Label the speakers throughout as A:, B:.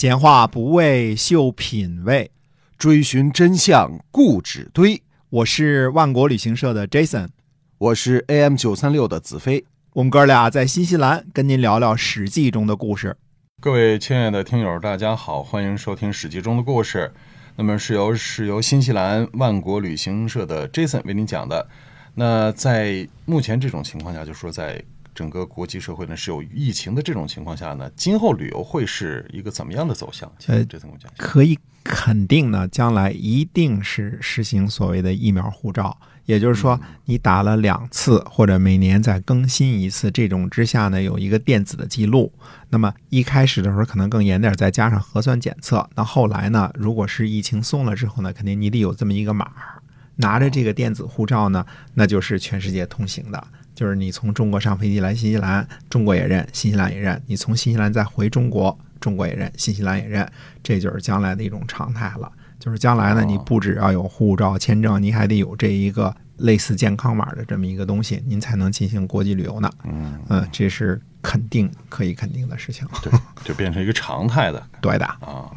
A: 闲话不为秀品味，
B: 追寻真相固执堆。
A: 我是万国旅行社的 Jason，
B: 我是 AM 九三六的子飞。
A: 我们哥俩在新西兰跟您聊聊《史记》中的故事。
C: 各位亲爱的听友，大家好，欢迎收听《史记》中的故事。那么是由是由新西兰万国旅行社的 Jason 为您讲的。那在目前这种情况下，就说在整个国际社会呢是有疫情的这种情况下呢，今后旅游会是一个怎么样的走向？
A: 呃
C: 这层我讲。
A: 可以肯定呢，将来一定是实行所谓的疫苗护照，也就是说，你打了两次或者每年再更新一次，这种之下呢，有一个电子的记录。那么一开始的时候可能更严点，再加上核酸检测。那后来呢，如果是疫情松了之后呢，肯定你得有这么一个码儿，拿着这个电子护照呢，那就是全世界通行的。就是你从中国上飞机来新西兰，中国也认，新西兰也认；你从新西兰再回中国，中国也认，新西兰也认。这就是将来的一种常态了。就是将来呢，
C: 哦
A: 你不只要有护照、签证，你还得有这一个类似健康码的这么一个东西，您才能进行国际旅游呢。
C: 嗯，
A: 嗯，这是肯定可以肯定的事情。
C: 对，就变成一个常态的
A: 对的。
C: 啊。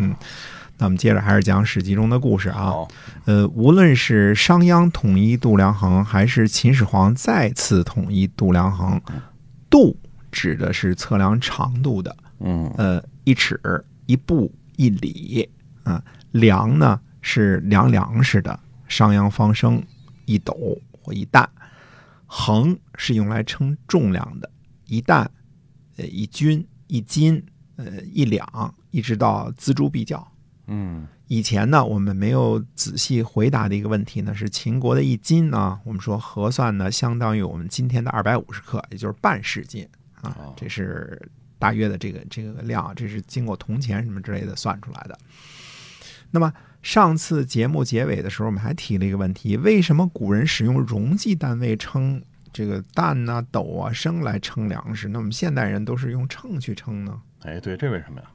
A: 那我们接着还是讲《史记》中的故事啊。呃，无论是商鞅统一度量衡，还是秦始皇再次统一度量衡，度指的是测量长度的，
C: 嗯
A: 呃，一尺、一步、一里啊、量呢是量粮食的，商鞅方升一斗或一担。衡是用来称重量的，一担、呃一斤、一斤、呃一两，一直到锱铢必较。
C: 嗯
A: 以前呢，我们没有仔细回答的一个问题呢，是秦国的一斤呢，我们说核算呢，相当于我们今天的二百五十克，也就是半市斤啊
C: 哦，
A: 这是大约的这个这个量，这是经过铜钱什么之类的算出来的。那么上次节目结尾的时候，我们还提了一个问题：为什么古人使用容积单位称这个担呐、斗啊、升来称粮食？那我们现代人都是用秤去称呢？
C: 哎，对，这为什么呀？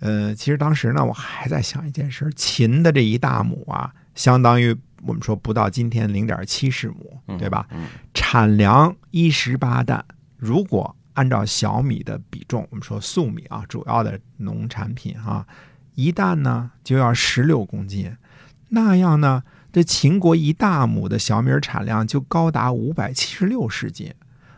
A: 呃，其实当时呢，我还在想一件事：秦的这一大亩啊，相当于我们说不到今天零点七十亩，对吧？
C: 嗯
A: 产粮一十八担，如果按照小米的比重，我们说粟米啊，主要的农产品啊，一担呢就要十六公斤，那样呢，这秦国一大亩的小米产量就高达五百七十六十斤。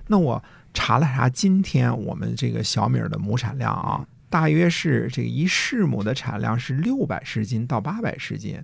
A: 那我查了查，今天我们这个小米的亩产量啊，大约是这个一市亩的产量是六百十斤到八百十斤。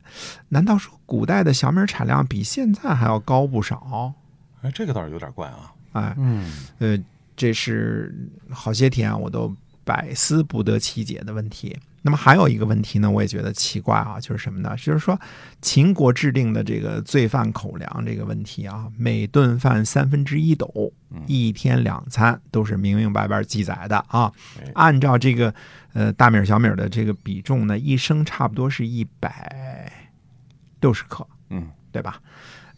A: 难道说古代的小米产量比现在还要高不少？
C: 哎，这个倒是有点怪啊。
A: 哎，
C: 嗯
A: 呃，这是好些天我都百思不得其解的问题。那么还有一个问题呢，我也觉得奇怪啊，就是什么呢？就是说秦国制定的这个罪犯口粮这个问题啊，每顿饭三分之一斗，一天两餐都是明明白白记载的啊
C: 哎。
A: 按照这个呃大米儿小米儿的这个比重呢，一升差不多是一百六十克，
C: 嗯
A: 对吧？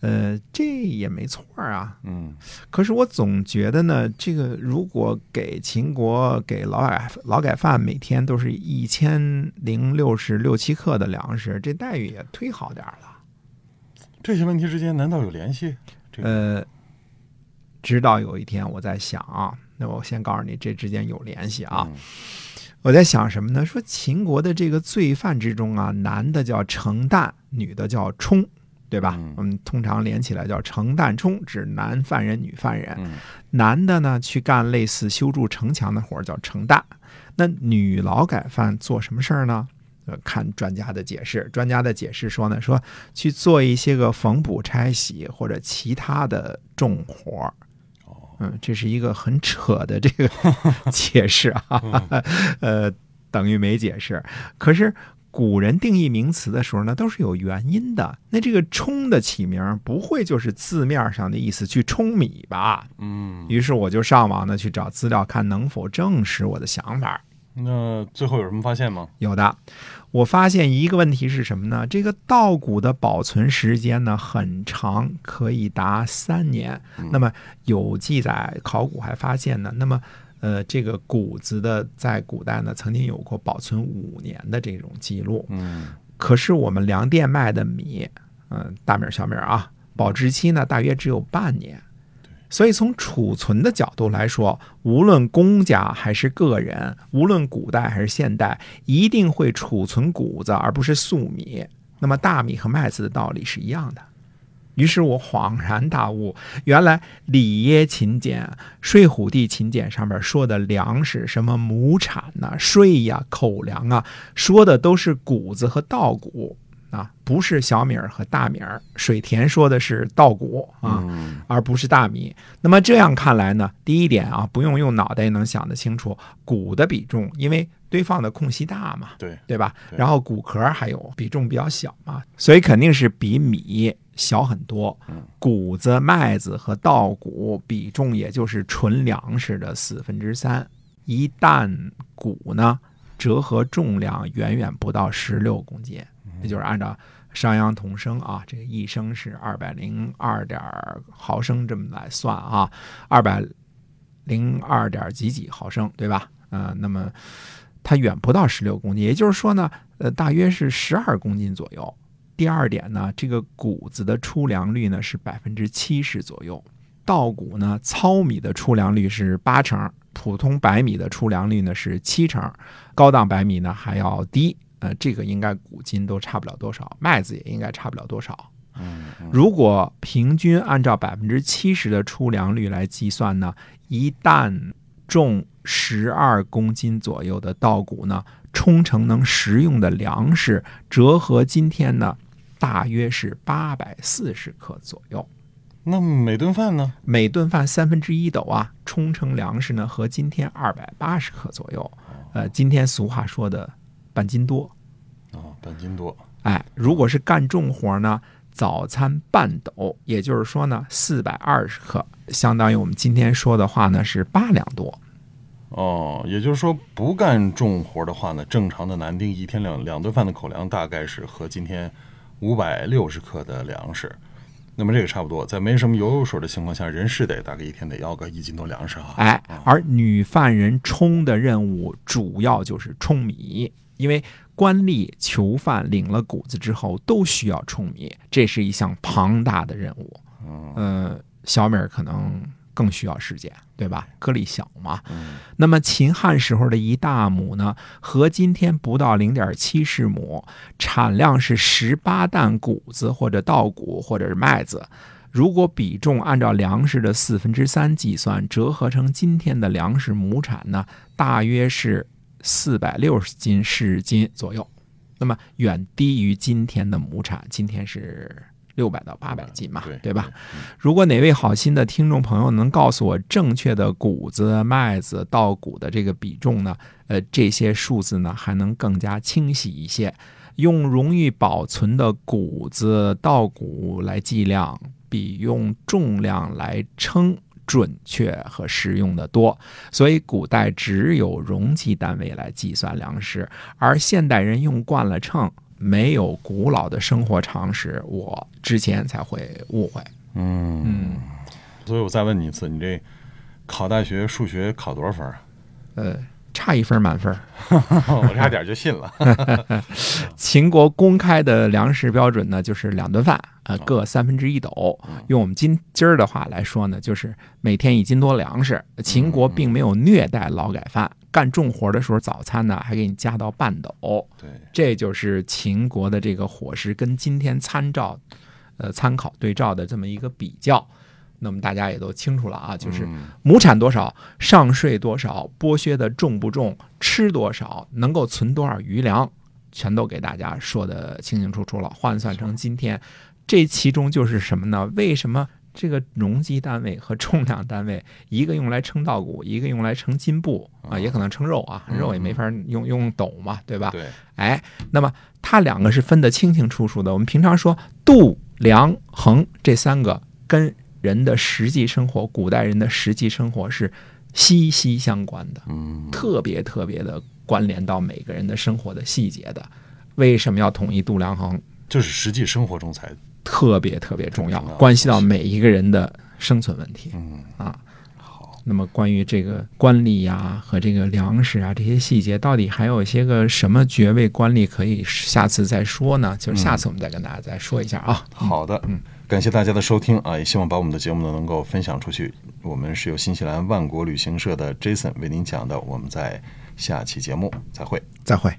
A: 呃，这也没错啊。
C: 嗯
A: 可是我总觉得呢，这个如果给秦国给劳改劳改犯每天都是一千零六十六七克的粮食，这待遇也忒好点儿了。
C: 这些问题之间难道有联系？这个
A: 呃，直到有一天我在想啊，那我先告诉你，这之间有联系啊。
C: 嗯
A: 我在想什么呢？说秦国的这个罪犯之中啊，男的叫程旦，女的叫冲，对吧？
C: 嗯
A: 我们通常连起来叫城旦冲，指男犯人、女犯人。
C: 嗯
A: 男的呢去干类似修筑城墙的活儿叫城旦，那女劳改犯做什么事儿呢？呃，看专家的解释，专家的解释说呢，说去做一些个缝补、拆洗或者其他的重活儿。嗯，这是一个很扯的这个解释啊，呃，等于没解释。可是古人定义名词的时候呢，都是有原因的。那这个“冲”的起名不会就是字面上的意思，去冲米吧？
C: 嗯，
A: 于是我就上网呢去找资料，看能否证实我的想法。
C: 那最后有什么发现吗？
A: 有的，我发现一个问题是什么呢？这个稻谷的保存时间呢很长，可以达三年。那么有记载，考古还发现呢，那么呃，这个谷子的在古代呢曾经有过保存五年的这种记录。
C: 嗯
A: 可是我们粮店卖的米，嗯、大米小米啊，保质期呢大约只有半年。所以从储存的角度来说，无论公家还是个人，无论古代还是现代，一定会储存谷子，而不是粟米。那么大米和麦子的道理是一样的。于是我恍然大悟，原来《里耶勤俭》《睡虎地勤俭》上面说的粮食，什么亩产呐、税呀、口粮啊，说的都是谷子和稻谷啊，不是小米儿和大米儿。水田说的是稻谷啊，
C: 嗯
A: 而不是大米。那么这样看来呢，第一点啊，不用用脑袋也能想得清楚，谷的比重，因为堆放的空隙大嘛，
C: 对，
A: 对吧？
C: 对
A: 然后谷壳还有比重比较小嘛，所以肯定是比米小很多
C: 嗯。
A: 谷子、麦子和稻谷比重也就是纯粮食的四分之三，一担谷呢折合重量远远不到十六公斤，也就是按照商鞅同升啊，这个一升是二百零二点毫升这么来算啊，二百零二点几几毫升，对吧？呃，那么它远不到十六公斤，也就是说呢，呃，大约是十二公斤左右。第二点呢，这个谷子的出粮率呢是百分之七十左右，稻谷呢糙米的出粮率是八成，普通白米的出粮率呢是七成，高档白米呢还要低。呃，这个应该谷斤都差不了多少，麦子也应该差不了多少。
C: 嗯嗯
A: 如果平均按照百分之七十的出粮率来计算呢，一担重十二公斤左右的稻谷呢，冲成能食用的粮食，折合今天呢，大约是八百四十克左右。
C: 那每顿饭呢？
A: 每顿饭三分之一斗啊，冲成粮食呢，和今天二百八十克左右。呃，今天俗话说的半斤多。
C: 哦，半斤多。
A: 哎，如果是干重活呢，早餐半斗，也就是说呢，四百二十克，相当于我们今天说的话呢是八两多。
C: 哦，也就是说，不干重活的话呢，正常的男丁一天两两顿饭的口粮大概是和今天五百六十克的粮食。那么这个差不多，在没什么油水的情况下，人是得大概一天得要个一斤多粮食啊。
A: 哎，而女犯人冲的任务主要就是冲米，因为官吏囚犯领了谷子之后都需要冲米，这是一项庞大的任务。
C: 嗯
A: 呃，小米儿可能更需要时间，对吧？颗粒小嘛。
C: 嗯
A: 那么秦汉时候的一大亩呢，和今天不到零点七十亩，产量是十八担谷子或者稻谷或者是麦子。如果比重按照粮食的四分之三计算，折合成今天的粮食亩产呢，大约是四百六十斤市斤左右。那么远低于今天的亩产，今天是六百到八百斤嘛，
C: 对
A: 对吧？如果哪位好心的听众朋友能告诉我正确的谷子、麦子、稻谷的这个比重呢？呃，这些数字呢还能更加清晰一些。用容易保存的谷子、稻谷来计量，比用重量来称准确和实用的多。所以古代只有容积单位来计算粮食，而现代人用惯了秤，没有古老的生活常识，我之前才会误会。
C: 嗯
A: 嗯，
C: 所以我再问你一次，你这考大学数学考多少分啊？
A: 呃，差一分满分。
C: 我差点就信了。
A: 秦国公开的粮食标准呢，就是两顿饭，呃，各三分之一斗。用我们今今儿的话来说呢，就是每天一斤多粮食。秦国并没有虐待劳改犯，干重活的时候，早餐呢还给你加到半斗。
C: 对，
A: 这就是秦国的这个伙食跟今天参照，呃，参考对照的这么一个比较。那么大家也都清楚了啊，就是
C: 嗯
A: 亩产多少，上税多少，剥削的重不重，吃多少，能够存多少余粮，全都给大家说的清清楚楚了。换算成今天，这其中就是什么呢？为什么这个容积单位和重量单位，一个用来称稻谷，一个用来称斤布啊，也可能称肉啊，肉也没法用用斗嘛，对吧？
C: 对，
A: 哎，那么它两个是分得清清楚楚的。我们平常说度、量、衡这三个跟人的实际生活，古代人的实际生活是息息相关的，
C: 嗯
A: 特别特别的关联到每个人的生活的细节的。为什么要统一度量衡？
C: 就是实际生活中才
A: 特别特别
C: 重要，
A: 关系到每一个人的生存问题
C: 嗯
A: 啊。
C: 好，
A: 那么关于这个官吏呀、和这个粮食啊这些细节，到底还有一些个什么爵位官吏可以下次再说呢？就是下次我们再跟大家再说一下啊。
C: 好的，
A: 嗯，
C: 感谢大家的收听啊，也希望把我们的节目呢能够分享出去。我们是由新西兰万国旅行社的 Jason 为您讲的，我们在下期节目再会。
A: 再会。